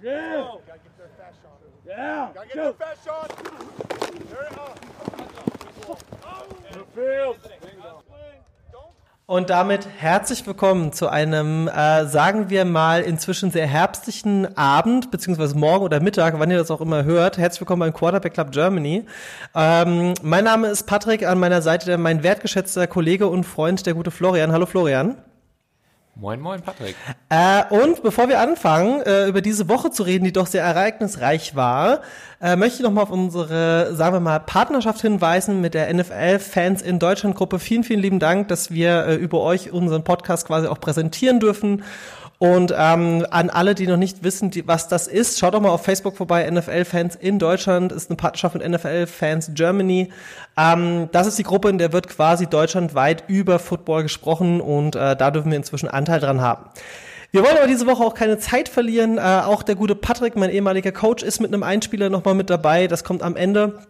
Yeah. Gotta get their fast shot. Yeah. Gotta get their fast shot. There it Und damit herzlich willkommen zu einem, äh, sagen wir mal, inzwischen sehr herbstlichen Abend, beziehungsweise morgen oder Mittag, wann ihr das auch immer hört. Herzlich willkommen beim Quarterback Club Germany. Ähm, mein Name ist Patrick, an meiner Seite mein wertgeschätzter Kollege und Freund, der gute Florian. Hallo Florian. Moin, moin, Patrick. Äh, und bevor wir anfangen, äh, über diese Woche zu reden, die doch sehr ereignisreich war, äh, möchte ich nochmal auf unsere, sagen wir mal, Partnerschaft hinweisen mit der NFL-Fans in Deutschland-Gruppe. Vielen, vielen lieben Dank, dass wir äh, über euch unseren Podcast quasi auch präsentieren dürfen. Und ähm, an alle, die noch nicht wissen, die, was das ist, schaut doch mal auf Facebook vorbei. NFL-Fans in Deutschland ist eine Partnerschaft mit NFL-Fans Germany. Ähm, das ist die Gruppe, in der wird quasi deutschlandweit über Football gesprochen und äh, da dürfen wir inzwischen Anteil dran haben. Wir wollen aber diese Woche auch keine Zeit verlieren. Äh, auch der gute Patrick, mein ehemaliger Coach, ist mit einem Einspieler nochmal mit dabei. Das kommt am Ende.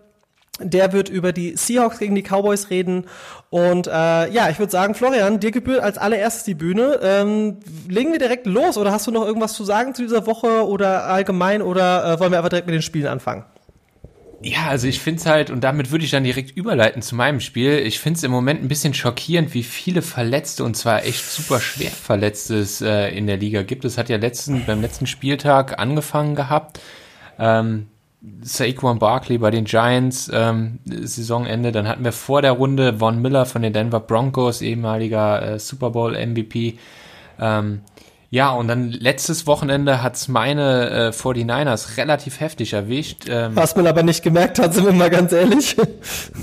Der wird über die Seahawks gegen die Cowboys reden. Und äh, ja, ich würde sagen, Florian, dir gebührt als allererstes die Bühne. Ähm, legen wir direkt los oder hast du noch irgendwas zu sagen zu dieser Woche oder allgemein oder äh, wollen wir einfach direkt mit den Spielen anfangen? Ja, also ich finde es halt, und damit würde ich dann direkt überleiten zu meinem Spiel, ich finde es im Moment ein bisschen schockierend, wie viele Verletzte, und zwar echt super schwer Verletzte es äh, in der Liga gibt. Es hat ja letzten, beim letzten Spieltag angefangen gehabt. Ähm, Saquon Barkley bei den Giants, ähm, Saisonende. Dann hatten wir vor der Runde Von Miller von den Denver Broncos, ehemaliger äh, Super Bowl MVP. Ähm, ja, und dann letztes Wochenende hat's meine äh, 49ers relativ heftig erwischt. Ähm, Was man aber nicht gemerkt hat, sind wir mal ganz ehrlich.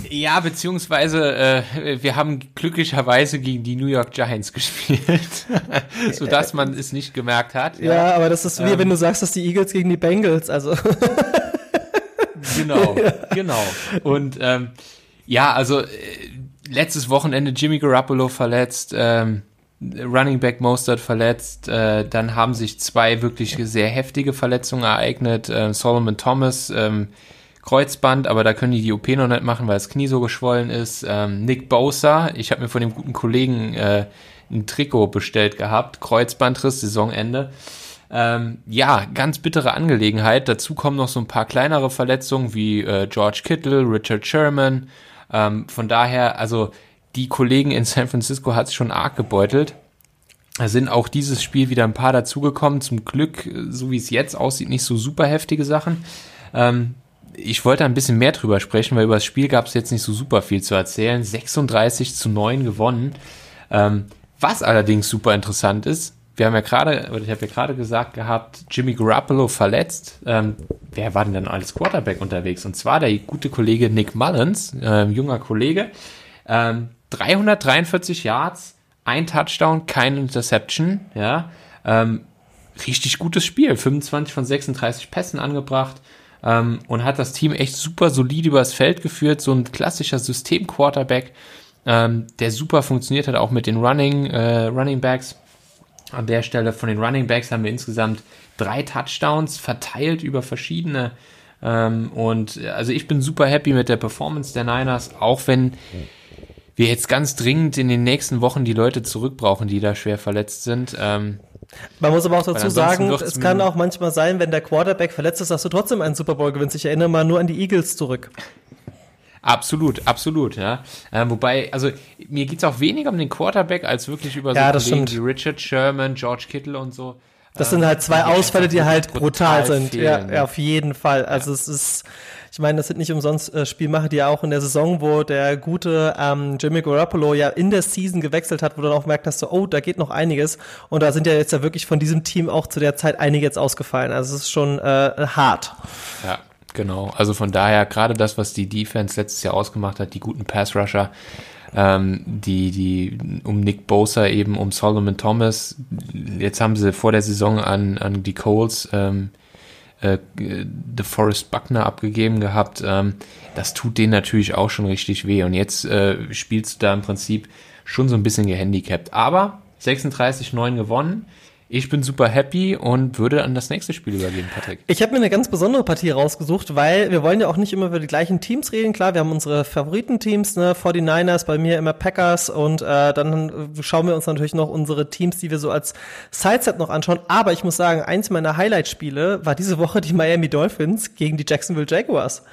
Ja, beziehungsweise äh, wir haben glücklicherweise gegen die New York Giants gespielt, sodass man es nicht gemerkt hat. Ja, ja aber das ist wie ähm, wenn du sagst, dass die Eagles gegen die Bengals, also Genau, genau. Und ähm, ja, also äh, letztes Wochenende Jimmy Garoppolo verletzt, ähm, Running Back Mostert verletzt, äh, dann haben sich zwei wirklich sehr heftige Verletzungen ereignet. Äh, Solomon Thomas, ähm, Kreuzband, aber da können die die OP noch nicht machen, weil das Knie so geschwollen ist. Ähm, Nick Bosa, ich habe mir von dem guten Kollegen äh, ein Trikot bestellt gehabt, Kreuzbandriss, Saisonende. Ähm, ja, ganz bittere Angelegenheit. Dazu kommen noch so ein paar kleinere Verletzungen wie äh, George Kittle, Richard Sherman. Ähm, von daher, also die Kollegen in San Francisco hat es schon arg gebeutelt. Da sind auch dieses Spiel wieder ein paar dazugekommen. Zum Glück, so wie es jetzt aussieht, nicht so super heftige Sachen. Ähm, ich wollte ein bisschen mehr drüber sprechen, weil über das Spiel gab es jetzt nicht so super viel zu erzählen. 36 zu 9 gewonnen. Ähm, was allerdings super interessant ist, wir haben ja gerade, oder ich habe ja gerade gesagt gehabt, Jimmy Garoppolo verletzt. Ähm, wer war denn dann als Quarterback unterwegs? Und zwar der gute Kollege Nick Mullins, äh, junger Kollege. Ähm, 343 Yards, ein Touchdown, keine Interception, ja. Ähm, richtig gutes Spiel. 25 von 36 Pässen angebracht ähm, und hat das Team echt super solid übers Feld geführt. So ein klassischer System-Quarterback, ähm, der super funktioniert hat, auch mit den Running, äh, Running Backs an der Stelle von den Running Backs haben wir insgesamt drei Touchdowns verteilt über verschiedene. Ähm, und also ich bin super happy mit der Performance der Niners, auch wenn wir jetzt ganz dringend in den nächsten Wochen die Leute zurückbrauchen, die da schwer verletzt sind. Ähm, man muss aber auch dazu sagen, es kann auch manchmal sein, wenn der Quarterback verletzt ist, dass du trotzdem einen Super Bowl gewinnst. Ich erinnere mal nur an die Eagles zurück. Absolut, absolut, ja. Äh, wobei, also mir geht's auch weniger um den Quarterback als wirklich über so ja, Kollegen wie Richard Sherman, George Kittle und so. Das sind halt zwei Ausfälle, die halt brutal sind. ja, ja, auf jeden Fall. Also ja. es ist, ich meine, das sind nicht umsonst äh, Spielmacher, die ja auch in der Saison, wo der gute ähm, Jimmy Garoppolo ja in der Season gewechselt hat, wo du dann auch merkt hast, so, oh, da geht noch einiges. Und da sind ja jetzt ja wirklich von diesem Team auch zu der Zeit einige jetzt ausgefallen. Also es ist schon äh, hart. Ja, Genau, also von daher gerade das, was die Defense letztes Jahr ausgemacht hat, die guten Pass-Rusher, ähm, die, die um Nick Bosa eben, um Solomon Thomas, jetzt haben sie vor der Saison an, an die Coles ähm, äh, DeForest Buckner abgegeben gehabt, ähm, das tut denen natürlich auch schon richtig weh. Und jetzt äh, spielst du da im Prinzip schon so ein bisschen gehandicapt, aber 36-9 gewonnen, Ich bin super happy und würde an das nächste Spiel übergeben, Patrick. Ich habe mir eine ganz besondere Partie rausgesucht, weil wir wollen ja auch nicht immer über die gleichen Teams reden. Klar, wir haben unsere Favoritenteams, ne, 49ers, bei mir immer Packers und äh, dann schauen wir uns natürlich noch unsere Teams, die wir so als Sideset noch anschauen. Aber ich muss sagen, eins meiner Highlight-Spiele war diese Woche die Miami Dolphins gegen die Jacksonville Jaguars.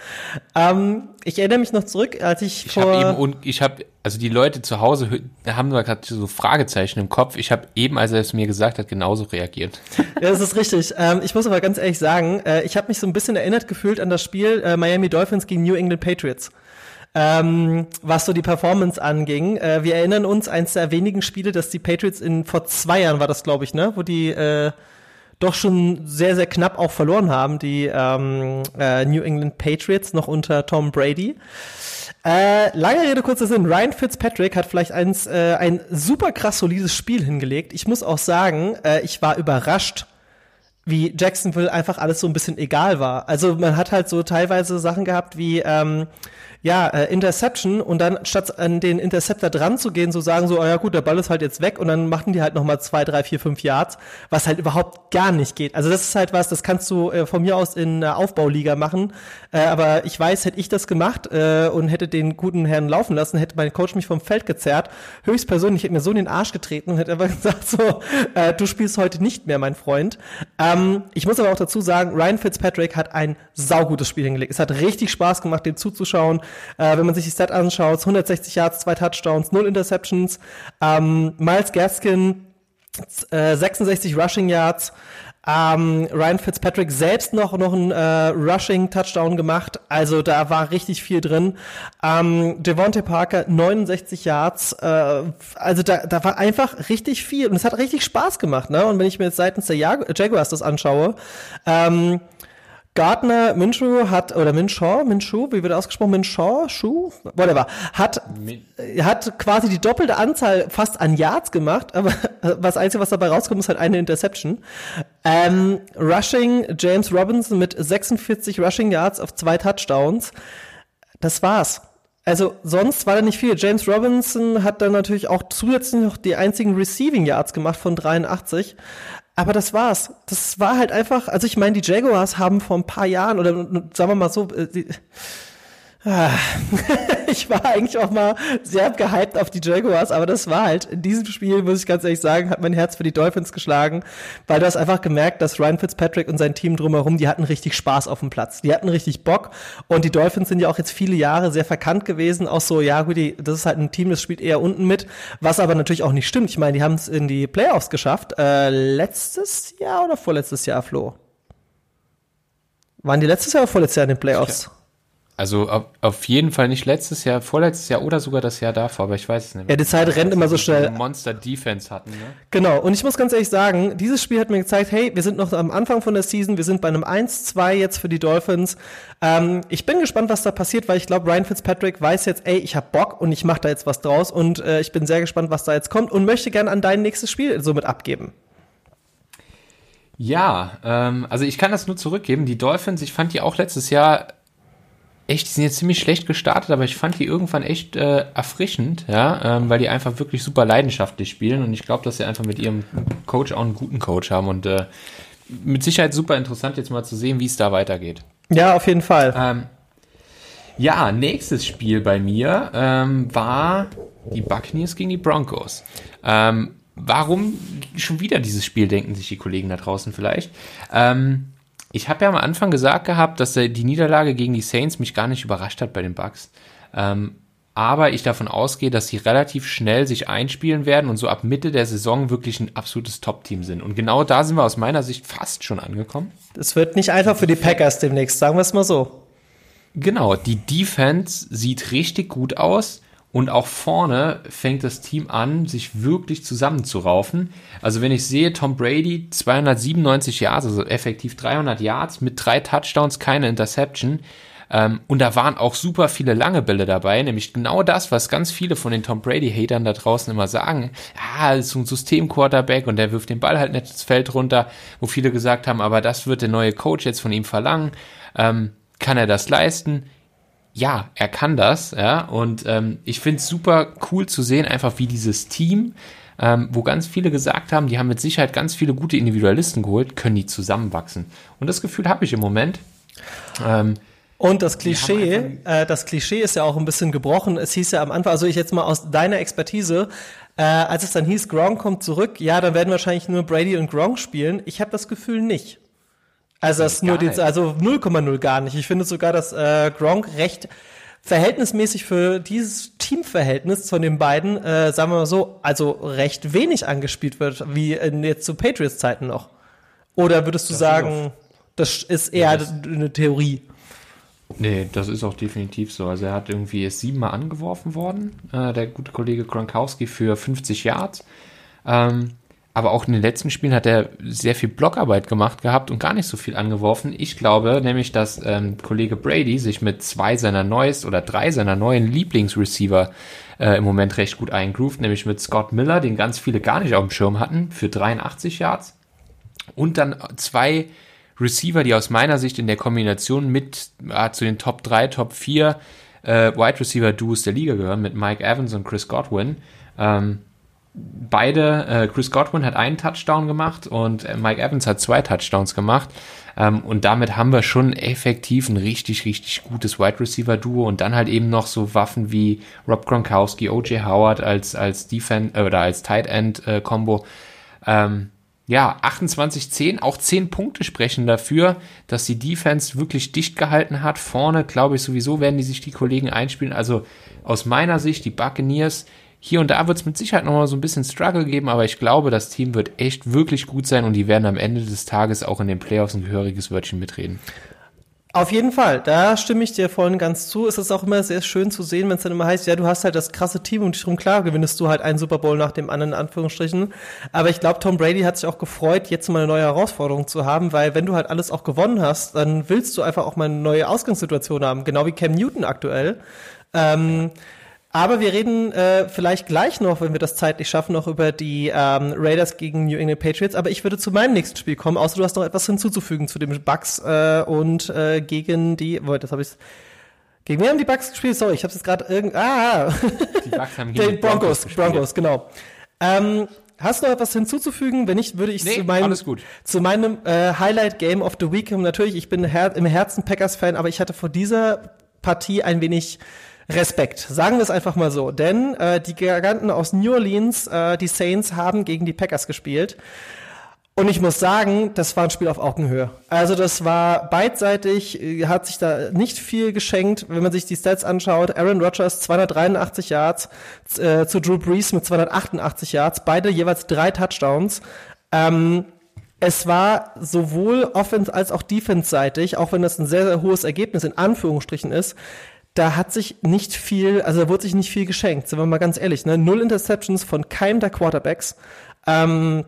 Ähm, ich erinnere mich noch zurück, als ich, Ich vor habe eben ich habe also die Leute zu Hause haben nur gerade so Fragezeichen im Kopf. Ich habe eben, als er es mir gesagt hat, genauso reagiert. Ja, das ist richtig. Ähm, ich muss aber ganz ehrlich sagen, äh, ich habe mich so ein bisschen erinnert gefühlt an das Spiel äh, Miami Dolphins gegen New England Patriots. Ähm, was so die Performance anging. Äh, wir erinnern uns, eins der wenigen Spiele, dass die Patriots in vor zwei Jahren war das, glaube ich, ne, wo die äh, doch schon sehr, sehr knapp auch verloren haben, die ähm, äh, New England Patriots noch unter Tom Brady. Äh, lange Rede, kurzer Sinn. Ryan Fitzpatrick hat vielleicht eins, äh, ein super krass solides Spiel hingelegt. Ich muss auch sagen, äh, ich war überrascht, wie Jacksonville einfach alles so ein bisschen egal war. Also man hat halt so teilweise Sachen gehabt wie ähm, ja, äh, Interception und dann statt an den Interceptor dran zu gehen, so sagen so, oh ja gut, der Ball ist halt jetzt weg und dann machen die halt nochmal zwei, drei, vier, fünf Yards, was halt überhaupt gar nicht geht. Also das ist halt was, das kannst du äh, von mir aus in einer Aufbauliga machen, äh, aber ich weiß, hätte ich das gemacht äh, und hätte den guten Herrn laufen lassen, hätte mein Coach mich vom Feld gezerrt, höchstpersönlich hätte mir so in den Arsch getreten und hätte einfach gesagt so, äh, du spielst heute nicht mehr, mein Freund. Ähm, ich muss aber auch dazu sagen, Ryan Fitzpatrick hat ein saugutes Spiel hingelegt. Es hat richtig Spaß gemacht, dem zuzuschauen. Äh, wenn man sich die Stat anschaut, 160 Yards, zwei Touchdowns, null Interceptions. Ähm, Miles Gaskin, äh, 66 Rushing Yards. Ähm, Ryan Fitzpatrick selbst noch noch einen äh, Rushing Touchdown gemacht, also da war richtig viel drin. Ähm, Devontae Parker 69 Yards, äh, also da, da war einfach richtig viel und es hat richtig Spaß gemacht, ne? Und wenn ich mir jetzt seitens der Jag Jaguars das anschaue, ähm, Gardner Minshew hat, oder Minshaw, Minshew, wie wird ausgesprochen? Minshaw, Schuh, whatever, hat, äh, hat quasi die doppelte Anzahl fast an Yards gemacht, aber was Einzige, was dabei rauskommt, ist halt eine Interception. Ähm, Rushing, James Robinson mit 46 Rushing Yards auf zwei Touchdowns. Das war's. Also sonst war da nicht viel. James Robinson hat dann natürlich auch zusätzlich noch die einzigen Receiving Yards gemacht von 83. Aber das war's. Das war halt einfach, also ich meine, die Jaguars haben vor ein paar Jahren, oder sagen wir mal so, äh, die. ich war eigentlich auch mal sehr gehypt auf die Jaguars, aber das war halt in diesem Spiel, muss ich ganz ehrlich sagen, hat mein Herz für die Dolphins geschlagen, weil du hast einfach gemerkt, dass Ryan Fitzpatrick und sein Team drumherum, die hatten richtig Spaß auf dem Platz. Die hatten richtig Bock und die Dolphins sind ja auch jetzt viele Jahre sehr verkannt gewesen, auch so, ja gut, die, das ist halt ein Team, das spielt eher unten mit, was aber natürlich auch nicht stimmt. Ich meine, die haben es in die Playoffs geschafft, äh, letztes Jahr oder vorletztes Jahr, Flo? Waren die letztes Jahr oder vorletztes Jahr in den Playoffs? Also auf, auf jeden Fall nicht letztes Jahr, vorletztes Jahr oder sogar das Jahr davor, aber ich weiß es nicht mehr. Ja, die Zeit rennt immer so schnell. Monster Defense hatten, ne? Genau, und ich muss ganz ehrlich sagen, dieses Spiel hat mir gezeigt, hey, wir sind noch am Anfang von der Season, wir sind bei einem 1-2 jetzt für die Dolphins. Ähm, ich bin gespannt, was da passiert, weil ich glaube, Ryan Fitzpatrick weiß jetzt, ey, ich hab Bock und ich mache da jetzt was draus und äh, ich bin sehr gespannt, was da jetzt kommt und möchte gerne an dein nächstes Spiel somit abgeben. Ja, ähm, also ich kann das nur zurückgeben. Die Dolphins, ich fand die auch letztes Jahr echt, die sind jetzt ziemlich schlecht gestartet, aber ich fand die irgendwann echt äh, erfrischend, ja, ähm, weil die einfach wirklich super leidenschaftlich spielen und ich glaube, dass sie einfach mit ihrem Coach auch einen guten Coach haben und äh, mit Sicherheit super interessant jetzt mal zu sehen, wie es da weitergeht. Ja, auf jeden Fall. Ähm, ja, nächstes Spiel bei mir ähm, war die Buccaneers gegen die Broncos. Ähm, warum schon wieder dieses Spiel, denken sich die Kollegen da draußen vielleicht. Ähm, ich habe ja am Anfang gesagt gehabt, dass die Niederlage gegen die Saints mich gar nicht überrascht hat bei den Bucks. Ähm, aber ich davon ausgehe, dass sie relativ schnell sich einspielen werden und so ab Mitte der Saison wirklich ein absolutes Top-Team sind. Und genau da sind wir aus meiner Sicht fast schon angekommen. Es wird nicht einfach für die Packers demnächst, sagen wir es mal so. Genau, die Defense sieht richtig gut aus und auch vorne fängt das Team an, sich wirklich zusammenzuraufen. Also wenn ich sehe, Tom Brady 297 Yards, also effektiv 300 Yards mit drei Touchdowns, keine Interception. Ähm, und da waren auch super viele lange Bälle dabei, nämlich genau das, was ganz viele von den Tom Brady-Hatern da draußen immer sagen. Ja, ist so ein System-Quarterback und der wirft den Ball halt nicht ins Feld runter, wo viele gesagt haben, aber das wird der neue Coach jetzt von ihm verlangen. Ähm, kann er das leisten? Ja, er kann das, ja, und ähm, ich finde es super cool zu sehen, einfach wie dieses Team ähm, wo ganz viele gesagt haben, die haben mit Sicherheit ganz viele gute Individualisten geholt, können die zusammenwachsen. Und das Gefühl habe ich im Moment. Ähm, und das Klischee, äh, das Klischee ist ja auch ein bisschen gebrochen. Es hieß ja am Anfang, also ich jetzt mal aus deiner Expertise, äh, als es dann hieß, Gronk kommt zurück, ja, dann werden wahrscheinlich nur Brady und Gronk spielen. Ich habe das Gefühl nicht. Also das nur die, also 0,0 gar nicht. Ich finde sogar, dass äh, Gronk recht verhältnismäßig für dieses Teamverhältnis von den beiden, äh, sagen wir mal so, also recht wenig angespielt wird, wie in, jetzt zu Patriots-Zeiten noch. Oder würdest du das sagen, das ist eher ja, eine Theorie? Nee, das ist auch definitiv so. Also er hat irgendwie ist siebenmal angeworfen worden, äh, der gute Kollege Gronkowski für 50 Yards. Ähm, aber auch in den letzten Spielen hat er sehr viel Blockarbeit gemacht gehabt und gar nicht so viel angeworfen. Ich glaube nämlich, dass ähm, Kollege Brady sich mit zwei seiner neuesten oder drei seiner neuen Lieblingsreceiver äh, im Moment recht gut eingroovt, nämlich mit Scott Miller, den ganz viele gar nicht auf dem Schirm hatten, für 83 Yards. Und dann zwei Receiver, die aus meiner Sicht in der Kombination mit äh, zu den Top 3, Top 4 äh, Wide Receiver Duos der Liga gehören, mit Mike Evans und Chris Godwin. Ähm, beide, äh, Chris Godwin hat einen Touchdown gemacht und äh, Mike Evans hat zwei Touchdowns gemacht. Ähm, und damit haben wir schon effektiv ein richtig, richtig gutes Wide Receiver Duo und dann halt eben noch so Waffen wie Rob Gronkowski, OJ Howard als, als Defense äh, oder als Tight End äh, Combo. Ähm, ja, 28-10, auch 10 Punkte sprechen dafür, dass die Defense wirklich dicht gehalten hat. Vorne, glaube ich, sowieso werden die sich die Kollegen einspielen. Also aus meiner Sicht, die Buccaneers, hier und da wird es mit Sicherheit nochmal so ein bisschen Struggle geben, aber ich glaube, das Team wird echt wirklich gut sein und die werden am Ende des Tages auch in den Playoffs ein gehöriges Wörtchen mitreden. Auf jeden Fall, da stimme ich dir vorhin ganz zu. Es ist auch immer sehr schön zu sehen, wenn es dann immer heißt, ja, du hast halt das krasse Team und schon klar gewinnst du halt einen Super Bowl nach dem anderen, in Anführungsstrichen. Aber ich glaube, Tom Brady hat sich auch gefreut, jetzt mal eine neue Herausforderung zu haben, weil wenn du halt alles auch gewonnen hast, dann willst du einfach auch mal eine neue Ausgangssituation haben, genau wie Cam Newton aktuell. Ähm, aber wir reden äh, vielleicht gleich noch, wenn wir das zeitlich schaffen, noch über die ähm, Raiders gegen New England Patriots. Aber ich würde zu meinem nächsten Spiel kommen, außer du hast noch etwas hinzuzufügen zu dem Bucks äh, und äh, gegen die. Boah, das habe ich. Gegen wen haben die Bucks gespielt? Sorry, ich habe es gerade irgend. Ah, die Bucks haben gegen die Broncos, Broncos, Broncos genau. Ähm, Hast du noch etwas hinzuzufügen? Wenn nicht, würde ich nee, zu meinem, zu meinem äh, Highlight Game of the Week. Natürlich, ich bin her im Herzen Packers-Fan, aber ich hatte vor dieser Partie ein wenig Respekt. Sagen wir es einfach mal so. Denn äh, die Giganten aus New Orleans, äh, die Saints, haben gegen die Packers gespielt. Und ich muss sagen, das war ein Spiel auf Augenhöhe. Also das war beidseitig, äh, hat sich da nicht viel geschenkt, wenn man sich die Stats anschaut. Aaron Rodgers 283 Yards äh, zu Drew Brees mit 288 Yards, beide jeweils drei Touchdowns. Ähm, es war sowohl offense als auch defense-seitig, auch wenn das ein sehr, sehr hohes Ergebnis in Anführungsstrichen ist, da hat sich nicht viel, also da wurde sich nicht viel geschenkt, sind wir mal ganz ehrlich, ne? Null Interceptions von keinem der Quarterbacks. Ähm,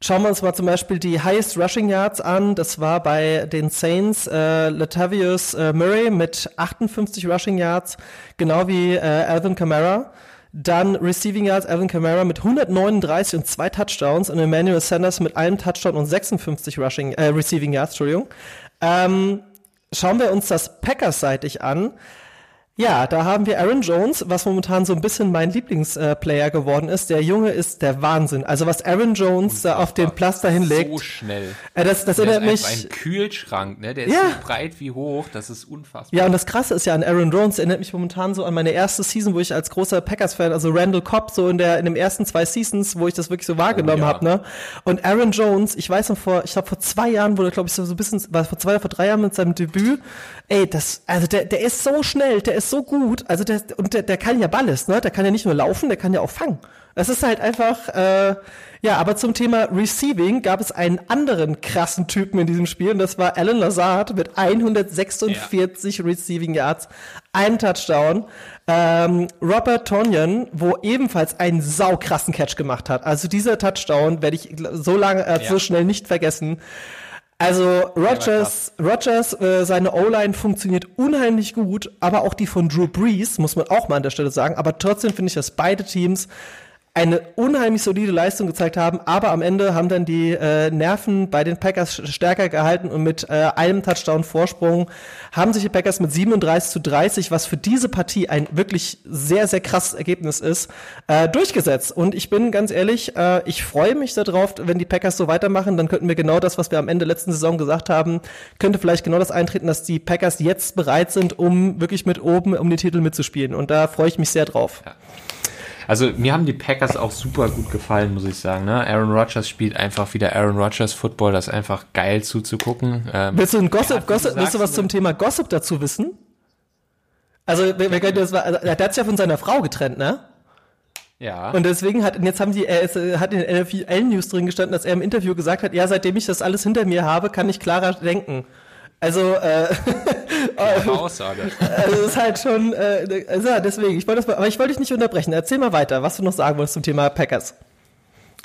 Schauen wir uns mal zum Beispiel die Highest Rushing Yards an. Das war bei den Saints äh, Latavius äh, Murray mit 58 Rushing Yards, genau wie äh, Alvin Kamara. Dann Receiving Yards, Alvin Kamara mit 139 und zwei Touchdowns und Emmanuel Sanders mit einem Touchdown und 56 Rushing, äh, Receiving Yards, Entschuldigung. Ähm, Schauen wir uns das Packers-seitig an. Ja, da haben wir Aaron Jones, was momentan so ein bisschen mein Lieblingsplayer äh, geworden ist. Der Junge ist der Wahnsinn. Also was Aaron Jones da auf den Plaster hinlegt. So schnell. Äh, das das erinnert mich. Ein Kühlschrank, ne? Der ist ja. so breit wie hoch. Das ist unfassbar. Ja, und das Krasse ist ja an Aaron Jones, erinnert mich momentan so an meine erste Season, wo ich als großer Packers-Fan, also Randall Cobb, so in der in den ersten zwei Seasons, wo ich das wirklich so wahrgenommen oh, ja. habe, ne? Und Aaron Jones, ich weiß noch vor, ich glaube vor zwei Jahren wurde, glaube ich, so ein bisschen, war vor zwei oder vor drei Jahren mit seinem Debüt. Ey, das, also der, der ist so schnell, der ist so gut. Also der, und der, der kann ja Balles, ne? Der kann ja nicht nur laufen, der kann ja auch fangen. Das ist halt einfach, äh, ja, aber zum Thema Receiving gab es einen anderen krassen Typen in diesem Spiel und das war Alan Lazard mit 146 ja. Receiving Yards, ein Touchdown. Ähm, Robert Tonyan, wo ebenfalls einen saukrassen Catch gemacht hat. Also dieser Touchdown werde ich so lange, äh, ja. so schnell nicht vergessen. Also Rogers, Rogers, äh, seine O-Line funktioniert unheimlich gut, aber auch die von Drew Brees, muss man auch mal an der Stelle sagen. Aber trotzdem finde ich, dass beide Teams eine unheimlich solide Leistung gezeigt haben, aber am Ende haben dann die äh, Nerven bei den Packers stärker gehalten und mit äh, einem Touchdown Vorsprung haben sich die Packers mit 37 zu 30, was für diese Partie ein wirklich sehr, sehr krasses Ergebnis ist, äh, durchgesetzt. Und ich bin ganz ehrlich, äh, ich freue mich darauf, wenn die Packers so weitermachen, dann könnten wir genau das, was wir am Ende letzten Saison gesagt haben, könnte vielleicht genau das eintreten, dass die Packers jetzt bereit sind, um wirklich mit oben um die Titel mitzuspielen. Und da freue ich mich sehr drauf. Ja. Also mir haben die Packers auch super gut gefallen, muss ich sagen. Ne? Aaron Rodgers spielt einfach wieder Aaron Rodgers Football, das ist einfach geil zuzugucken. Ähm, willst du ein Gossip, Gossip, willst du was zum Thema Gossip dazu wissen? Also, wir, wir können das, also, der hat sich ja von seiner Frau getrennt, ne? Ja. Und deswegen hat, jetzt haben die, er ist, hat in den NFL News drin gestanden, dass er im Interview gesagt hat, ja, seitdem ich das alles hinter mir habe, kann ich klarer denken. Also, äh, Aussage. Also, es ist halt schon, äh, also, deswegen, ich wollte das, aber ich wollte dich nicht unterbrechen. Erzähl mal weiter, was du noch sagen wolltest zum Thema Packers.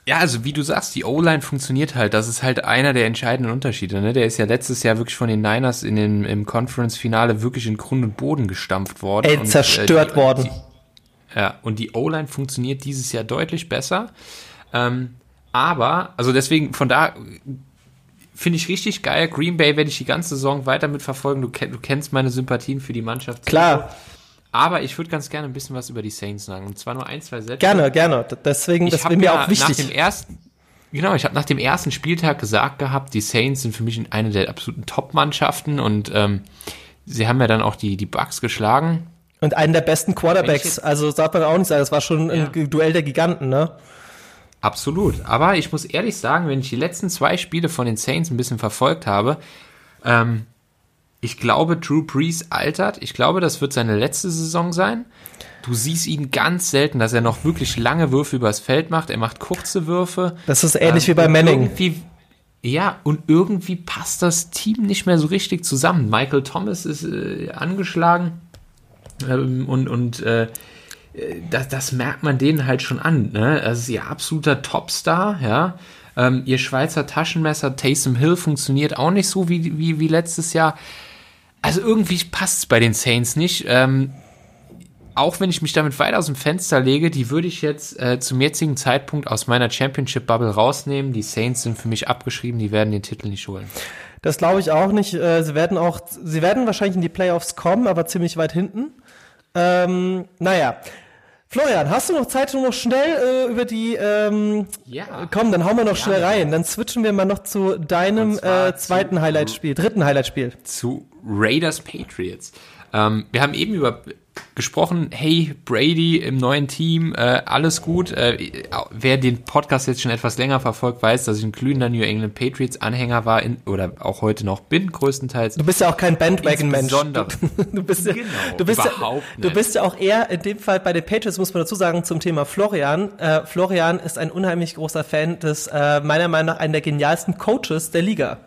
Ja, also wie du sagst, die O-Line funktioniert halt. Das ist halt einer der entscheidenden Unterschiede. Ne? Der ist ja letztes Jahr wirklich von den Niners in den, im Conference-Finale wirklich in Grund und Boden gestampft worden. Ey, zerstört und, äh, die, worden. Die, ja, und die O-Line funktioniert dieses Jahr deutlich besser. Ähm, aber, also deswegen, von da finde ich richtig geil. Green Bay werde ich die ganze Saison weiter mitverfolgen. Du, du kennst meine Sympathien für die Mannschaft. Klar. Aber ich würde ganz gerne ein bisschen was über die Saints sagen. Und zwar nur ein, zwei Sätze. Gerne, gerne. Deswegen, das wäre mir auch wichtig. Nach dem ersten, genau, ich habe nach dem ersten Spieltag gesagt gehabt, die Saints sind für mich eine der absoluten Top-Mannschaften und ähm, sie haben ja dann auch die, die Bucks geschlagen. Und einen der besten Quarterbacks. Also darf man auch nicht sagen, das war schon ja. ein Duell der Giganten, ne? Absolut. Aber ich muss ehrlich sagen, wenn ich die letzten zwei Spiele von den Saints ein bisschen verfolgt habe, ähm, ich glaube, Drew Brees altert. Ich glaube, das wird seine letzte Saison sein. Du siehst ihn ganz selten, dass er noch wirklich lange Würfe übers Feld macht. Er macht kurze Würfe. Das ist ähnlich ähm, wie bei Manning. Ja, und irgendwie passt das Team nicht mehr so richtig zusammen. Michael Thomas ist äh, angeschlagen ähm, und, und äh, das, das merkt man denen halt schon an. Ne? Das ist ihr absoluter Topstar, ja. Ähm, ihr Schweizer Taschenmesser Taysom Hill funktioniert auch nicht so wie, wie, wie letztes Jahr. Also irgendwie passt es bei den Saints nicht. Ähm, auch wenn ich mich damit weit aus dem Fenster lege, die würde ich jetzt äh, zum jetzigen Zeitpunkt aus meiner Championship-Bubble rausnehmen. Die Saints sind für mich abgeschrieben, die werden den Titel nicht holen. Das glaube ich auch nicht. Äh, sie werden auch, sie werden wahrscheinlich in die Playoffs kommen, aber ziemlich weit hinten. Ähm, naja, Florian, hast du noch Zeit, um noch schnell äh, über die. Ähm, ja. Komm, dann hauen wir noch ja, schnell rein. Dann switchen wir mal noch zu deinem äh, zweiten Highlight-Spiel, dritten Highlight-Spiel. Zu Raiders Patriots. Ähm, wir haben eben über gesprochen, hey Brady im neuen Team, äh, alles gut. Äh, wer den Podcast jetzt schon etwas länger verfolgt, weiß, dass ich ein glühender New England Patriots Anhänger war in, oder auch heute noch bin, größtenteils. Du bist ja auch kein Bandwagon-Mensch. Du, du bist ja, genau, du bist ja, du bist ja auch eher in dem Fall bei den Patriots muss man dazu sagen zum Thema Florian. Äh, Florian ist ein unheimlich großer Fan des äh, meiner Meinung nach einen der genialsten Coaches der Liga.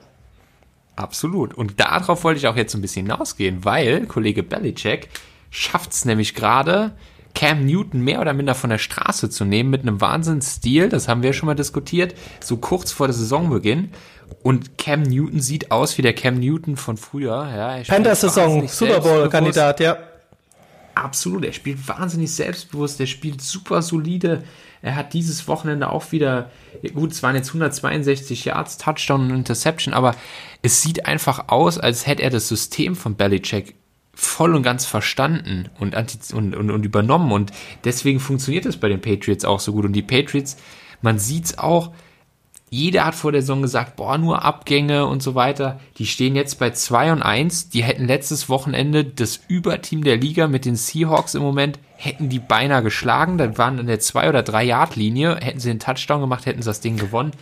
Absolut. Und darauf wollte ich auch jetzt ein bisschen hinausgehen, weil Kollege Belichick schafft es nämlich gerade, Cam Newton mehr oder minder von der Straße zu nehmen mit einem Wahnsinnsstil, das haben wir schon mal diskutiert, so kurz vor der Saisonbeginn. Und Cam Newton sieht aus wie der Cam Newton von früher. Ja, Panthers-Saison, Super Bowl-Kandidat, ja. Absolut, er spielt wahnsinnig selbstbewusst, er spielt super solide. Er hat dieses Wochenende auch wieder, gut, es waren jetzt 162 Yards, Touchdown und Interception, aber es sieht einfach aus, als hätte er das System von Belichick voll und ganz verstanden und, und, und, und übernommen. Und deswegen funktioniert es bei den Patriots auch so gut. Und die Patriots, man sieht es auch, jeder hat vor der Saison gesagt, boah, nur Abgänge und so weiter. Die stehen jetzt bei 2 und 1. Die hätten letztes Wochenende das Überteam der Liga mit den Seahawks im Moment, hätten die beinahe geschlagen. Dann waren in der 2 oder 3 Yard Linie, hätten sie den Touchdown gemacht, hätten sie das Ding gewonnen.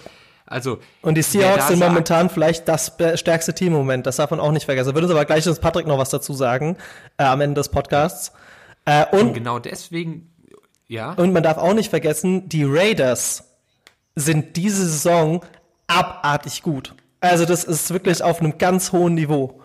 Also, und die Seahawks sind momentan vielleicht das stärkste Team im Moment. Das darf man auch nicht vergessen. Würde uns aber gleich uns Patrick noch was dazu sagen äh, am Ende des Podcasts. Äh, und, und genau deswegen, ja. Und man darf auch nicht vergessen, die Raiders sind diese Saison abartig gut. Also das ist wirklich auf einem ganz hohen Niveau.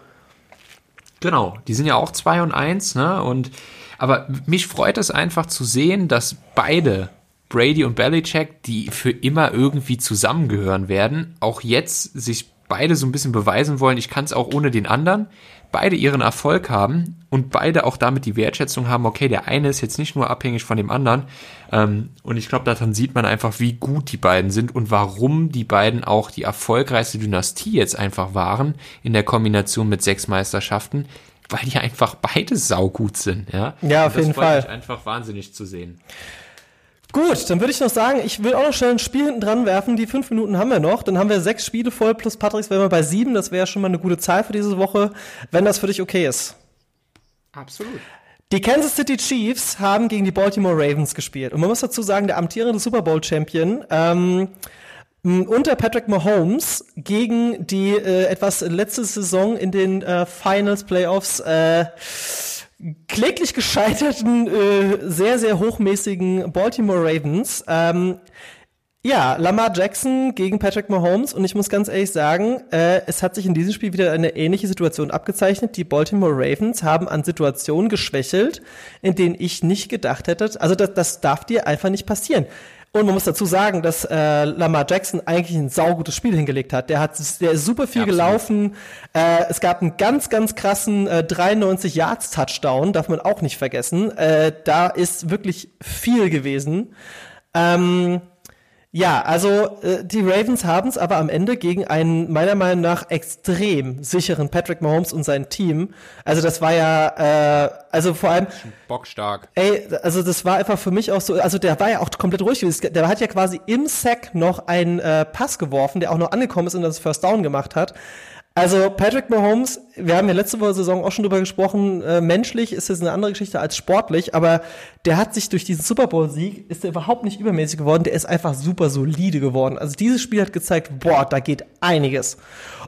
Genau, die sind ja auch 2 und 1, ne? Und aber mich freut es einfach zu sehen, dass beide Brady und Belichick, die für immer irgendwie zusammengehören werden, auch jetzt sich beide so ein bisschen beweisen wollen, ich kann es auch ohne den anderen, beide ihren Erfolg haben und beide auch damit die Wertschätzung haben, okay, der eine ist jetzt nicht nur abhängig von dem anderen. Ähm, und ich glaube, daran sieht man einfach, wie gut die beiden sind und warum die beiden auch die erfolgreichste Dynastie jetzt einfach waren in der Kombination mit sechs Meisterschaften, weil die einfach beide saugut sind. Ja, ja auf jeden Fall. Mich einfach wahnsinnig zu sehen. Gut, dann würde ich noch sagen, ich will auch noch schnell ein Spiel hinten dran werfen. Die fünf Minuten haben wir noch. Dann haben wir sechs Spiele voll plus Patricks wären wir bei sieben. Das wäre schon mal eine gute Zahl für diese Woche, wenn das für dich okay ist. Absolut. Die Kansas City Chiefs haben gegen die Baltimore Ravens gespielt. Und man muss dazu sagen, der amtierende Super Bowl Champion ähm, unter Patrick Mahomes gegen die äh, etwas letzte Saison in den äh, Finals Playoffs äh, kläglich gescheiterten, äh, sehr, sehr hochmäßigen Baltimore Ravens. Ähm, ja, Lamar Jackson gegen Patrick Mahomes und ich muss ganz ehrlich sagen, äh, es hat sich in diesem Spiel wieder eine ähnliche Situation abgezeichnet. Die Baltimore Ravens haben an Situationen geschwächelt, in denen ich nicht gedacht hätte, also das, das darf dir einfach nicht passieren. Und man muss dazu sagen, dass äh, Lamar Jackson eigentlich ein saugutes Spiel hingelegt hat. Der hat der ist super viel ja, gelaufen. Äh, es gab einen ganz, ganz krassen äh, 93 Yards Touchdown, darf man auch nicht vergessen. Äh, da ist wirklich viel gewesen. Ähm, ja, also äh, die Ravens haben es aber am Ende gegen einen meiner Meinung nach extrem sicheren Patrick Mahomes und sein Team. Also das war ja, äh, also vor allem bockstark. Ey, also das war einfach für mich auch so, also der war ja auch komplett ruhig. Der hat ja quasi im Sack noch einen äh, Pass geworfen, der auch noch angekommen ist und das First Down gemacht hat. Also Patrick Mahomes, wir haben ja letzte Woche Saison auch schon drüber gesprochen, äh, menschlich ist es eine andere Geschichte als sportlich, aber der hat sich durch diesen Super Bowl Sieg ist er überhaupt nicht übermäßig geworden, der ist einfach super solide geworden. Also dieses Spiel hat gezeigt, boah, da geht einiges.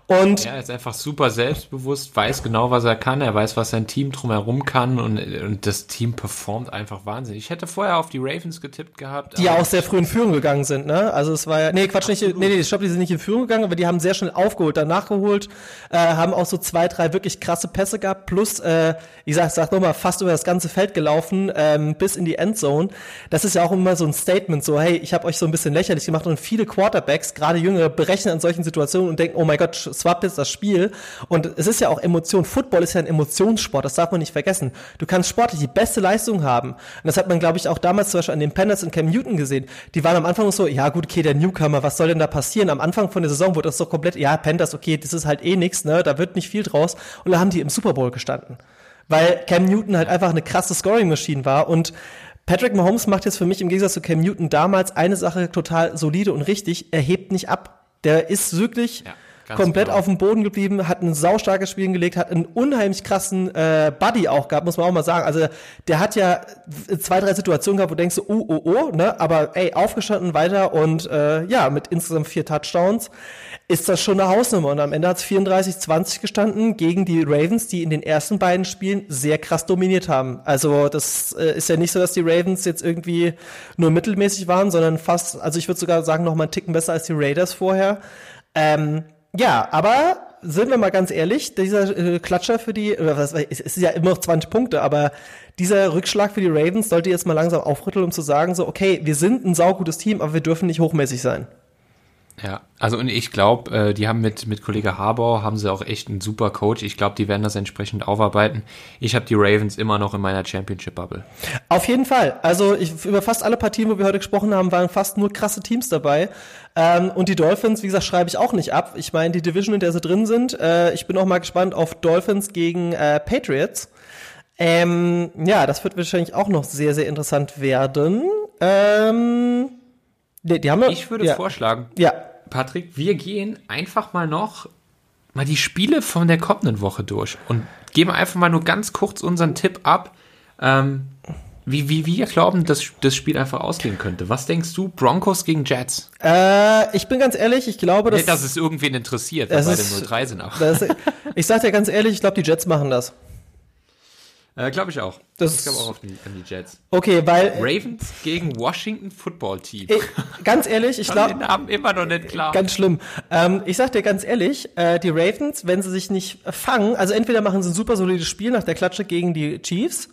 Und ja, er ist einfach super selbstbewusst, weiß genau, was er kann, er weiß, was sein Team drumherum kann und, und das Team performt einfach wahnsinnig. Ich hätte vorher auf die Ravens getippt gehabt. Die ja auch sehr früh in Führung gegangen sind, ne? Also es war ja, nee, Quatsch, nicht, nee, nee, stopp, die sind nicht in Führung gegangen, aber die haben sehr schnell aufgeholt, danach geholt, äh, haben auch so zwei, drei wirklich krasse Pässe gehabt, plus, äh, ich sag, sag nochmal, fast über das ganze Feld gelaufen, ähm, bis in die Endzone. Das ist ja auch immer so ein Statement, so, hey, ich habe euch so ein bisschen lächerlich gemacht und viele Quarterbacks, gerade Jüngere, berechnen an solchen Situationen und denken, oh mein Gott, swap jetzt das Spiel. Und es ist ja auch Emotion. Football ist ja ein Emotionssport, das darf man nicht vergessen. Du kannst sportlich die beste Leistung haben. Und das hat man, glaube ich, auch damals zum Beispiel an den Panthers und Cam Newton gesehen. Die waren am Anfang so, ja gut, okay, der Newcomer, was soll denn da passieren? Am Anfang von der Saison wurde das so komplett, ja, Panthers, okay, das ist halt eh nix, ne, da wird nicht viel draus. Und da haben die im Super Bowl gestanden. Weil Cam Newton halt einfach eine krasse Scoring-Maschine war und Patrick Mahomes macht jetzt für mich im Gegensatz zu Cam Newton damals eine Sache total solide und richtig. Er hebt nicht ab. Der ist wirklich ja komplett genau. auf dem Boden geblieben, hat ein saustarkes Spiel hingelegt, hat einen unheimlich krassen äh, Buddy auch gehabt, muss man auch mal sagen. Also der hat ja zwei, drei Situationen gehabt, wo du denkst, oh, oh, oh, ne? Aber ey, aufgestanden weiter und äh, ja, mit insgesamt vier Touchdowns ist das schon eine Hausnummer. Und am Ende hat es 34-20 gestanden gegen die Ravens, die in den ersten beiden Spielen sehr krass dominiert haben. Also das äh, ist ja nicht so, dass die Ravens jetzt irgendwie nur mittelmäßig waren, sondern fast, also ich würde sogar sagen, noch mal einen Ticken besser als die Raiders vorher. Ähm, ja, aber sind wir mal ganz ehrlich, dieser äh, Klatscher für die, oder was, es ist ja immer noch 20 Punkte, aber dieser Rückschlag für die Ravens sollte jetzt mal langsam aufrütteln, um zu sagen, so, okay, wir sind ein saugutes Team, aber wir dürfen nicht hochmäßig sein. Ja, also und ich glaube, äh, die haben mit, mit Kollege Harbour, haben sie auch echt einen super Coach. Ich glaube, die werden das entsprechend aufarbeiten. Ich habe die Ravens immer noch in meiner Championship-Bubble. Auf jeden Fall. Also ich, über fast alle Partien, wo wir heute gesprochen haben, waren fast nur krasse Teams dabei. Ähm, und die Dolphins, wie gesagt, schreibe ich auch nicht ab. Ich meine, die Division, in der sie drin sind, äh, ich bin auch mal gespannt auf Dolphins gegen äh, Patriots. Ähm, ja, das wird wahrscheinlich auch noch sehr, sehr interessant werden. Ähm, die, die haben ich würde ja. vorschlagen, ja. Patrick, wir gehen einfach mal noch mal die Spiele von der kommenden Woche durch und geben einfach mal nur ganz kurz unseren Tipp ab, ähm, wie, wie wir glauben, dass das Spiel einfach ausgehen könnte. Was denkst du, Broncos gegen Jets? Äh, ich bin ganz ehrlich, ich glaube, dass... Nicht, dass es irgendwen interessiert, weil beide 0-3 sind auch. Das, ich sag dir ganz ehrlich, ich glaube, die Jets machen das. Äh, glaube ich auch. Das ich glaube auch auf die, an die Jets. Okay, weil. Ravens gegen Washington Football Team. Äh, ganz ehrlich, ich glaube. den Namen immer noch nicht klar. Ganz schlimm. Ähm, ich sag dir ganz ehrlich, äh, die Ravens, wenn sie sich nicht fangen, also entweder machen sie ein super solides Spiel nach der Klatsche gegen die Chiefs,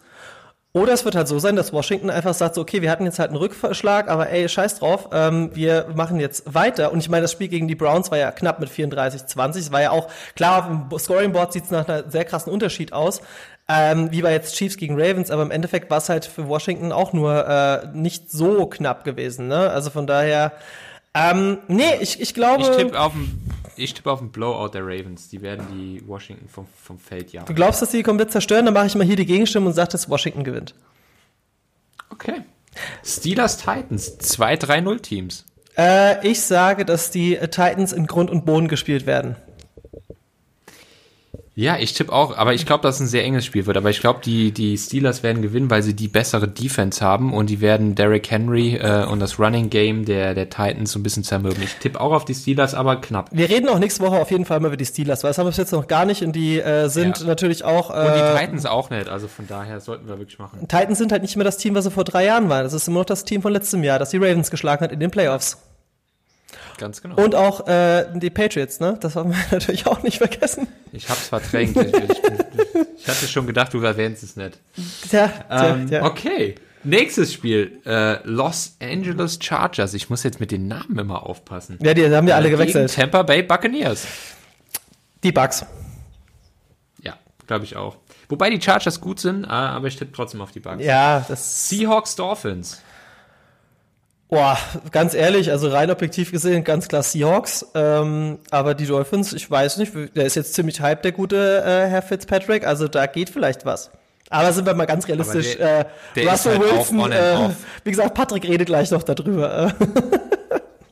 oder es wird halt so sein, dass Washington einfach sagt, so, okay, wir hatten jetzt halt einen Rückschlag, aber ey, scheiß drauf, ähm, wir machen jetzt weiter. Und ich meine, das Spiel gegen die Browns war ja knapp mit 34-20. Es war ja auch, klar, auf dem Scoring Board sieht es nach einem sehr krassen Unterschied aus. Ähm, wie bei jetzt Chiefs gegen Ravens, aber im Endeffekt war es halt für Washington auch nur äh, nicht so knapp gewesen. Ne? Also von daher, ähm, nee, ich, ich glaube. Ich tippe auf ein ich tippe auf einen Blowout der Ravens. Die werden die Washington vom, vom Feld jagen. Du glaubst, dass die komplett zerstören? Dann mache ich mal hier die Gegenstimme und sage, dass Washington gewinnt. Okay. Steelers Titans, zwei 3-0 Teams. Äh, ich sage, dass die Titans in Grund und Boden gespielt werden. Ja, ich tippe auch, aber ich glaube, dass es ein sehr enges Spiel wird. Aber ich glaube, die, die Steelers werden gewinnen, weil sie die bessere Defense haben und die werden Derrick Henry äh, und das Running Game der, der Titans so ein bisschen zermürben. Ich tippe auch auf die Steelers, aber knapp. Wir reden auch nächste Woche auf jeden Fall mal über die Steelers, weil das haben wir bis jetzt noch gar nicht und die äh, sind ja. natürlich auch. Äh, und die Titans auch nicht, also von daher sollten wir wirklich machen. Titans sind halt nicht mehr das Team, was sie vor drei Jahren waren. Das ist immer noch das Team von letztem Jahr, das die Ravens geschlagen hat in den Playoffs. Ganz genau. Und auch äh, die Patriots, ne? Das haben wir natürlich auch nicht vergessen. Ich hab's verdrängt. ich, ich, ich, hatte schon gedacht, du erwähnst es nicht. Tja, ähm, tja. Okay. Nächstes Spiel, äh, Los Angeles Chargers. Ich muss jetzt mit den Namen immer aufpassen. Ja, die haben ja alle äh, gewechselt. Tampa Bay Buccaneers. Die Bucks. Ja, glaube ich auch. Wobei die Chargers gut sind, äh, aber ich tippe trotzdem auf die Bucks. Ja, das. Seahawks Dolphins. Boah, ganz ehrlich, also rein objektiv gesehen, ganz klar Seahawks. Ähm, aber die Dolphins, ich weiß nicht, der ist jetzt ziemlich hype, der gute äh, Herr Fitzpatrick. Also da geht vielleicht was. Aber sind wir mal ganz realistisch. Der, äh, Russell halt Wilson, äh, wie gesagt, Patrick redet gleich noch darüber.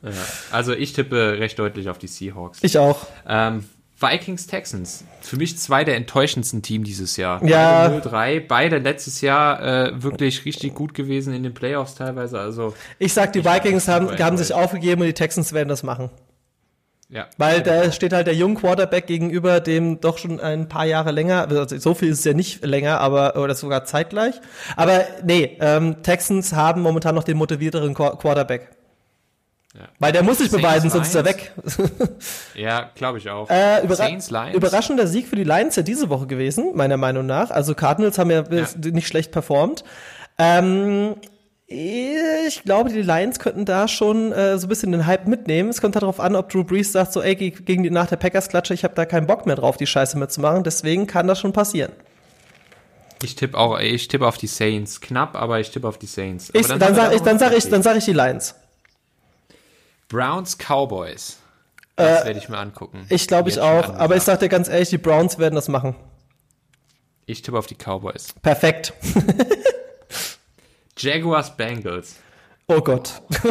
ja, also ich tippe recht deutlich auf die Seahawks. Ich auch. Ähm, Vikings Texans. Für mich zwei der enttäuschendsten Team dieses Jahr. Ja. Beide 0-3, beide letztes Jahr äh, wirklich richtig gut gewesen in den Playoffs teilweise. Also ich sag, die Vikings haben, haben sich aufgegeben und die Texans werden das machen. Ja. Weil da steht halt der junge Quarterback gegenüber dem doch schon ein paar Jahre länger, also so viel ist es ja nicht länger, aber oder sogar zeitgleich. Aber nee, ähm, Texans haben momentan noch den motivierteren Quarterback. Ja. Weil der muss sich Saints beweisen, sonst ist er weg. ja, glaube ich auch. Äh, überra überraschender Sieg für die Lions ja diese Woche gewesen, meiner Meinung nach. Also Cardinals haben ja, ja. nicht schlecht performt. Ähm, ich glaube, die Lions könnten da schon äh, so ein bisschen den Hype mitnehmen. Es kommt halt darauf an, ob Drew Brees sagt, so, ey, gegen die nach der Packers-Klatsche, ich habe da keinen Bock mehr drauf, die Scheiße mitzumachen. Deswegen kann das schon passieren. Ich tippe auch, ich tippe auf die Saints. Knapp, aber ich tippe auf die Saints. Ich, dann, dann sage ich, dann sag ich, dann sag ich die Lions. Browns Cowboys. Das äh, werde ich mir angucken. Ich glaube ich auch. Aber ich sage dir ganz ehrlich, die Browns werden das machen. Ich tippe auf die Cowboys. Perfekt. Jaguars Bengals. Oh Gott.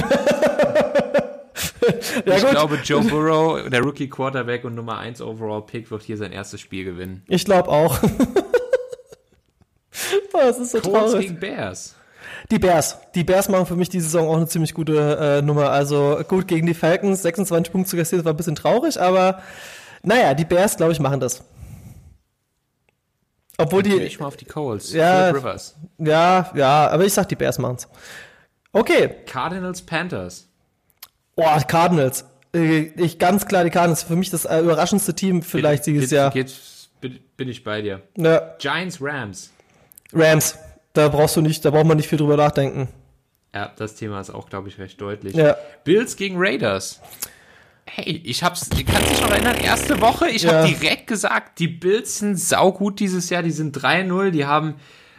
ja, ich gut. glaube, Joe Burrow, der Rookie Quarterback und Nummer 1 Overall Pick, wird hier sein erstes Spiel gewinnen. Ich glaube auch. oh, das ist so Colts traurig. gegen Bears. Die Bears. Die Bears machen für mich die Saison auch eine ziemlich gute äh, Nummer. Also gut gegen die Falcons, 26 Punkte zu kassieren, war ein bisschen traurig, aber naja, die Bears, glaube ich, machen das. Obwohl die. Ich mal auf die Coles. Ja, ja, ja, aber ich sag, die Bears machen's. Okay. Cardinals, Panthers. Boah, Cardinals. Äh, ich ganz klar die Cardinals. Für mich das äh, überraschendste Team vielleicht bin, dieses Jahr. Geht, bin ich bei dir. Ja. Giants, Rams. Rams. Da brauchst du nicht, da braucht man nicht viel drüber nachdenken. Ja, das Thema ist auch, glaube ich, recht deutlich. Ja. Bills gegen Raiders. Hey, ich hab's, kannst dich noch erinnern, erste Woche, ich ja. habe direkt gesagt, die Bills sind saugut dieses Jahr, die sind 3-0, die haben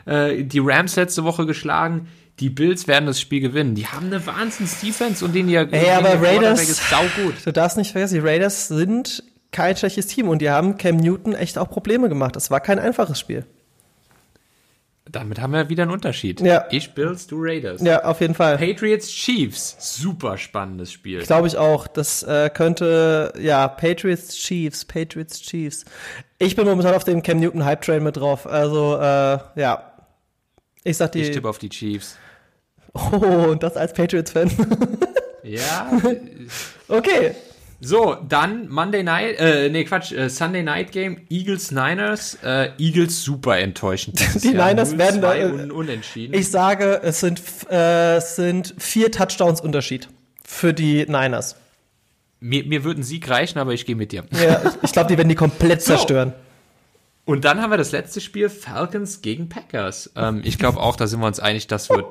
äh, die Rams letzte Woche geschlagen. Die Bills werden das Spiel gewinnen. Die haben eine Wahnsinns-Defense und den ihr Ey, aber Raiders, ist saugut. Du darfst nicht vergessen, die Raiders sind kein schlechtes Team und die haben Cam Newton echt auch Probleme gemacht. Das war kein einfaches Spiel. Damit haben wir wieder einen Unterschied. Ja. Ich Bills, du Raiders. Ja, auf jeden Fall. Patriots Chiefs, super spannendes Spiel. Glaube ich auch. Das äh, könnte, ja, Patriots Chiefs, Patriots Chiefs. Ich bin momentan auf dem Cam Newton Hype Train mit drauf. Also, äh, ja. Ich sag die. Ich tippe auf die Chiefs. Oh, und das als Patriots-Fan. ja. okay. So, dann Monday Night, äh, nee, Quatsch, äh, Sunday Night Game, Eagles Niners, äh, Eagles super enttäuschend. Die Jahr. Niners 0, werden da un unentschieden. Ich sage, es sind, äh, es sind vier Touchdowns Unterschied für die Niners. Mir, mir würden Sieg reichen, aber ich gehe mit dir. Ja, ich glaube, die werden die komplett so. zerstören. Und dann haben wir das letzte Spiel Falcons gegen Packers. Ähm, ich glaube auch, da sind wir uns einig, das wird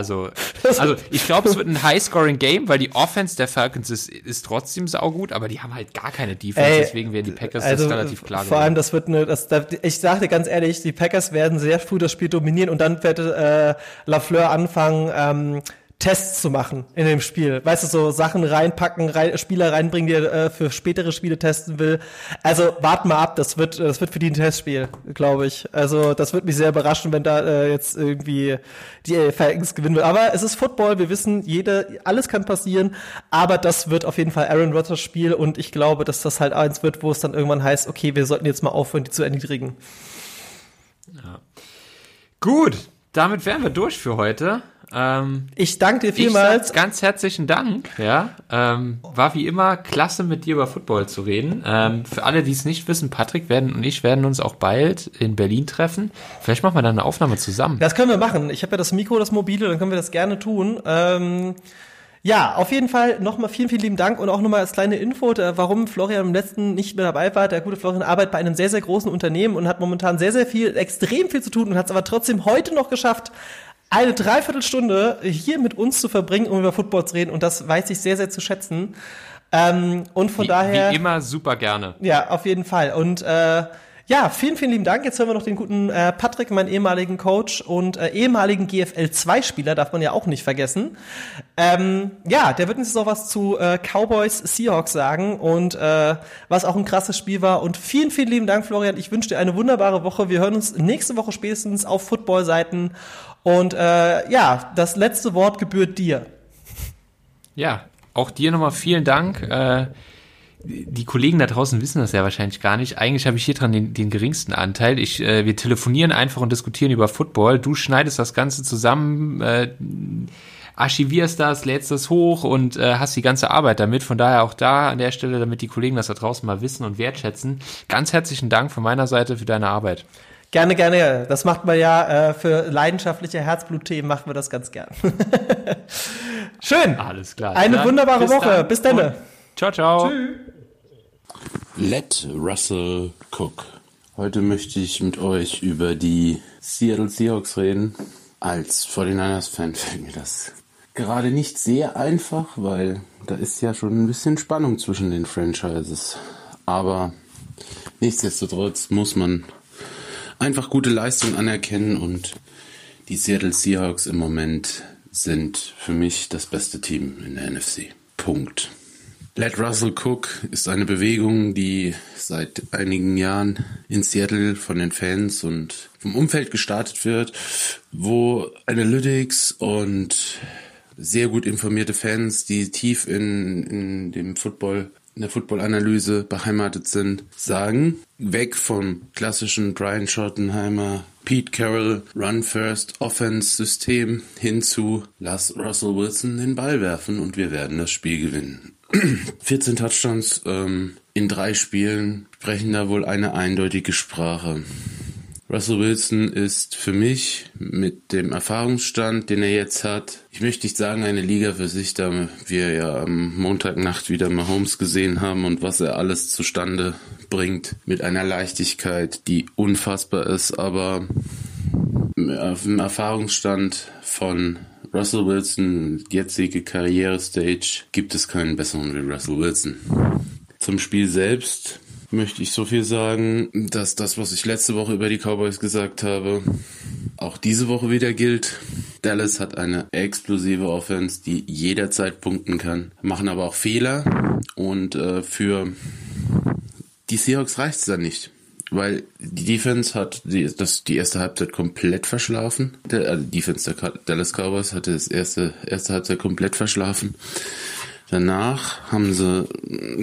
Also, also ich glaube, es wird ein High-Scoring-Game, weil die Offense der Falcons ist, ist trotzdem saugut, aber die haben halt gar keine Defense, Ey, deswegen werden die Packers also, das relativ klar Vor allem, das wird eine, das, ich dir ganz ehrlich, die Packers werden sehr früh das Spiel dominieren und dann wird äh, Lafleur anfangen, ähm, Tests zu machen in dem Spiel. Weißt du, so Sachen reinpacken, rein, Spieler reinbringen, die er äh, für spätere Spiele testen will. Also wart mal ab, das wird, das wird für die ein Testspiel, glaube ich. Also das wird mich sehr überraschen, wenn da äh, jetzt irgendwie die äh, Falcons gewinnen will. Aber es ist Football, wir wissen, jede, alles kann passieren, aber das wird auf jeden Fall Aaron Rodgers Spiel und ich glaube, dass das halt eins wird, wo es dann irgendwann heißt, okay, wir sollten jetzt mal aufhören, die zu erniedrigen. Ja. Gut, damit wären wir durch für heute. Ähm, ich danke dir vielmals. ganz herzlichen Dank. Ja, ähm, war wie immer klasse, mit dir über Football zu reden. Ähm, für alle, die es nicht wissen, Patrick werden und ich werden uns auch bald in Berlin treffen. Vielleicht machen wir dann eine Aufnahme zusammen. Das können wir machen. Ich habe ja das Mikro, das mobile, dann können wir das gerne tun. Ähm, ja, auf jeden Fall nochmal vielen, vielen lieben Dank und auch nochmal als kleine Info, warum Florian im letzten nicht mehr dabei war. Der gute Florian arbeitet bei einem sehr, sehr großen Unternehmen und hat momentan sehr, sehr viel, extrem viel zu tun und hat es aber trotzdem heute noch geschafft, eine Dreiviertelstunde hier mit uns zu verbringen, um über Football zu reden. Und das weiß ich sehr, sehr zu schätzen. Ähm, und von wie, daher. Wie immer super gerne. Ja, auf jeden Fall. Und äh, ja, vielen, vielen lieben Dank. Jetzt hören wir noch den guten äh, Patrick, meinen ehemaligen Coach und äh, ehemaligen GFL-2-Spieler, darf man ja auch nicht vergessen. Ähm, ja, der wird uns jetzt noch was zu äh, Cowboys Seahawks sagen und äh, was auch ein krasses Spiel war. Und vielen, vielen lieben Dank, Florian. Ich wünsche dir eine wunderbare Woche. Wir hören uns nächste Woche spätestens auf Football-Seiten. Und äh, ja, das letzte Wort gebührt dir. Ja, auch dir nochmal vielen Dank. Äh, die Kollegen da draußen wissen das ja wahrscheinlich gar nicht. Eigentlich habe ich hier dran den, den geringsten Anteil. Ich, äh, wir telefonieren einfach und diskutieren über Football. Du schneidest das Ganze zusammen, äh, archivierst das, lädst das hoch und äh, hast die ganze Arbeit damit. Von daher auch da an der Stelle, damit die Kollegen das da draußen mal wissen und wertschätzen. Ganz herzlichen Dank von meiner Seite für deine Arbeit. Gerne, gerne. Das macht man ja äh, für leidenschaftliche Herzblutthemen, machen wir das ganz gern. Schön. Alles klar. Eine dann wunderbare bis Woche. Dann. Bis dann. Ciao, ciao. Tschüss. Let Russell Cook. Heute möchte ich mit euch über die Seattle Seahawks reden. Als 49ers-Fan fällt mir das gerade nicht sehr einfach, weil da ist ja schon ein bisschen Spannung zwischen den Franchises. Aber nichtsdestotrotz muss man einfach gute Leistung anerkennen und die Seattle Seahawks im Moment sind für mich das beste Team in der NFC. Punkt. Let Russell Cook ist eine Bewegung, die seit einigen Jahren in Seattle von den Fans und vom Umfeld gestartet wird, wo Analytics und sehr gut informierte Fans, die tief in, in dem Football in der Football-Analyse beheimatet sind, sagen, weg vom klassischen Brian Schottenheimer, Pete Carroll Run First Offense System hin zu lass Russell Wilson den Ball werfen und wir werden das Spiel gewinnen. 14 Touchdowns ähm, in drei Spielen sprechen da wohl eine eindeutige Sprache. Russell Wilson ist für mich mit dem Erfahrungsstand, den er jetzt hat, ich möchte nicht sagen eine Liga für sich, da wir ja am Montagnacht wieder Mahomes gesehen haben und was er alles zustande bringt mit einer Leichtigkeit, die unfassbar ist, aber auf dem Erfahrungsstand von Russell Wilson, jetzige Karrierestage, gibt es keinen besseren wie Russell Wilson. Zum Spiel selbst möchte ich so viel sagen, dass das, was ich letzte Woche über die Cowboys gesagt habe, auch diese Woche wieder gilt. Dallas hat eine explosive Offense, die jederzeit punkten kann, machen aber auch Fehler und äh, für die Seahawks reicht es dann nicht. Weil die Defense hat die, das, die erste Halbzeit komplett verschlafen. Der, also Defense der Dallas Cowboys hatte das erste, erste Halbzeit komplett verschlafen. Danach haben sie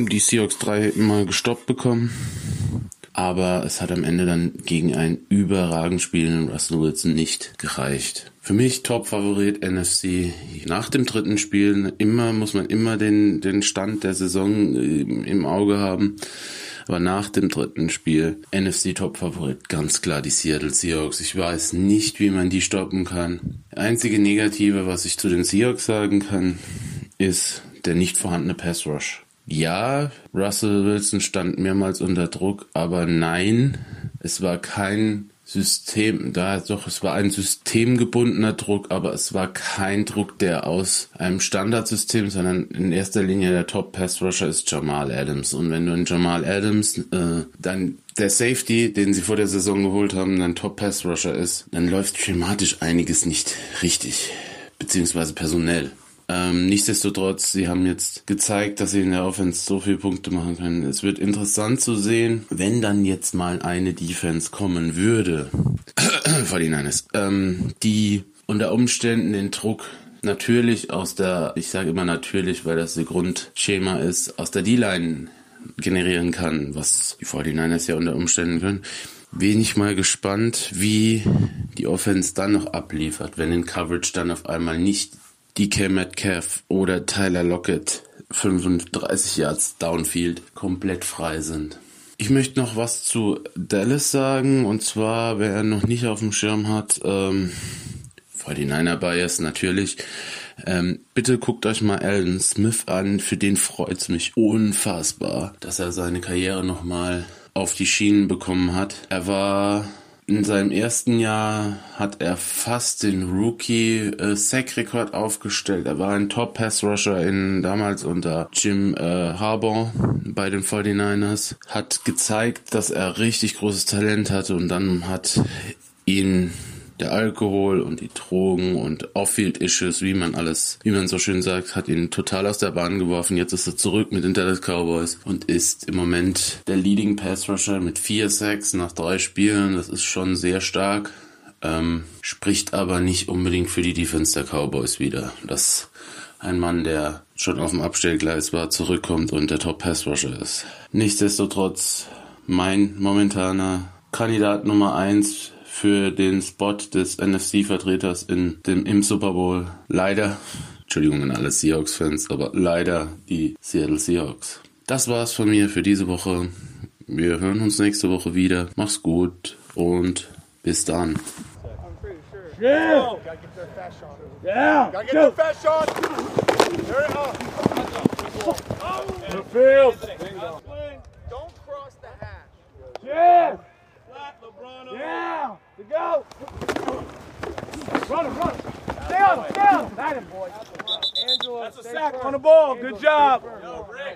die Seahawks dreimal gestoppt bekommen. Aber es hat am Ende dann gegen einen überragend spielenden Russell Wilson nicht gereicht. Für mich Top-Favorit NFC. Nach dem dritten Spiel immer muss man immer den, den Stand der Saison im Auge haben. Aber nach dem dritten Spiel NFC Top-Favorit ganz klar die Seattle Seahawks. Ich weiß nicht, wie man die stoppen kann. Einzige Negative, was ich zu den Seahawks sagen kann, ist, der nicht vorhandene Pass Rush. Ja, Russell Wilson stand mehrmals unter Druck, aber nein, es war kein System, da doch, es war ein systemgebundener Druck, aber es war kein Druck, der aus einem Standardsystem, sondern in erster Linie der Top Pass Rusher ist Jamal Adams. Und wenn du in Jamal Adams äh, dann der Safety, den sie vor der Saison geholt haben, dann Top Pass Rusher ist, dann läuft schematisch einiges nicht richtig, beziehungsweise personell. Ähm, nichtsdestotrotz, sie haben jetzt gezeigt, dass sie in der Offense so viele Punkte machen können. Es wird interessant zu sehen, wenn dann jetzt mal eine Defense kommen würde, vor die Niners, ähm, die unter Umständen den Druck natürlich aus der, ich sage immer natürlich, weil das ihr Grundschema ist, aus der D-Line generieren kann, was die 49ers ja unter Umständen können. Bin ich mal gespannt, wie die Offense dann noch abliefert, wenn in Coverage dann auf einmal nicht DK Metcalf oder Tyler Lockett 35 Yards Downfield komplett frei sind. Ich möchte noch was zu Dallas sagen und zwar, wer noch nicht auf dem Schirm hat, ähm, 49er Bias natürlich. Ähm, bitte guckt euch mal Alden Smith an. Für den freut's mich unfassbar, dass er seine Karriere nochmal auf die Schienen bekommen hat. Er war in seinem ersten Jahr hat er fast den Rookie äh, Sack Rekord aufgestellt. Er war ein Top Pass Rusher in damals unter Jim äh, Harbaugh bei den 49ers. Hat gezeigt, dass er richtig großes Talent hatte und dann hat ihn der Alkohol und die Drogen und Off-Field-Issues, wie man alles, wie man so schön sagt, hat ihn total aus der Bahn geworfen. Jetzt ist er zurück mit den Dallas Cowboys und ist im Moment der Leading Pass Rusher mit vier Sacks nach drei Spielen. Das ist schon sehr stark. Ähm, spricht aber nicht unbedingt für die Defense der Cowboys wieder. Dass ein Mann, der schon auf dem Abstellgleis war, zurückkommt und der Top Pass Rusher ist. Nichtsdestotrotz mein momentaner Kandidat Nummer eins für den Spot des NFC-Vertreters in dem, im Super Bowl. Leider, Entschuldigung an alle Seahawks-Fans, aber leider die Seattle Seahawks. Das war's von mir für diese Woche. Wir hören uns nächste Woche wieder. Mach's gut und bis dann. Yeah! Gotta get their fast shot. Yeah! Gotta get their fast shot! There it is. The field! Don't cross the hash. Yeah! Yeah! To go! Run him, run him! Stay on, him, stay on! That him, boy. Angela, That's a sack on the ball. Good job.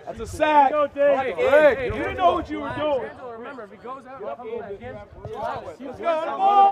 That's a sack. Go, Dave. Rick, you didn't know what you were doing. Remember, if he goes out, let's go on the ball.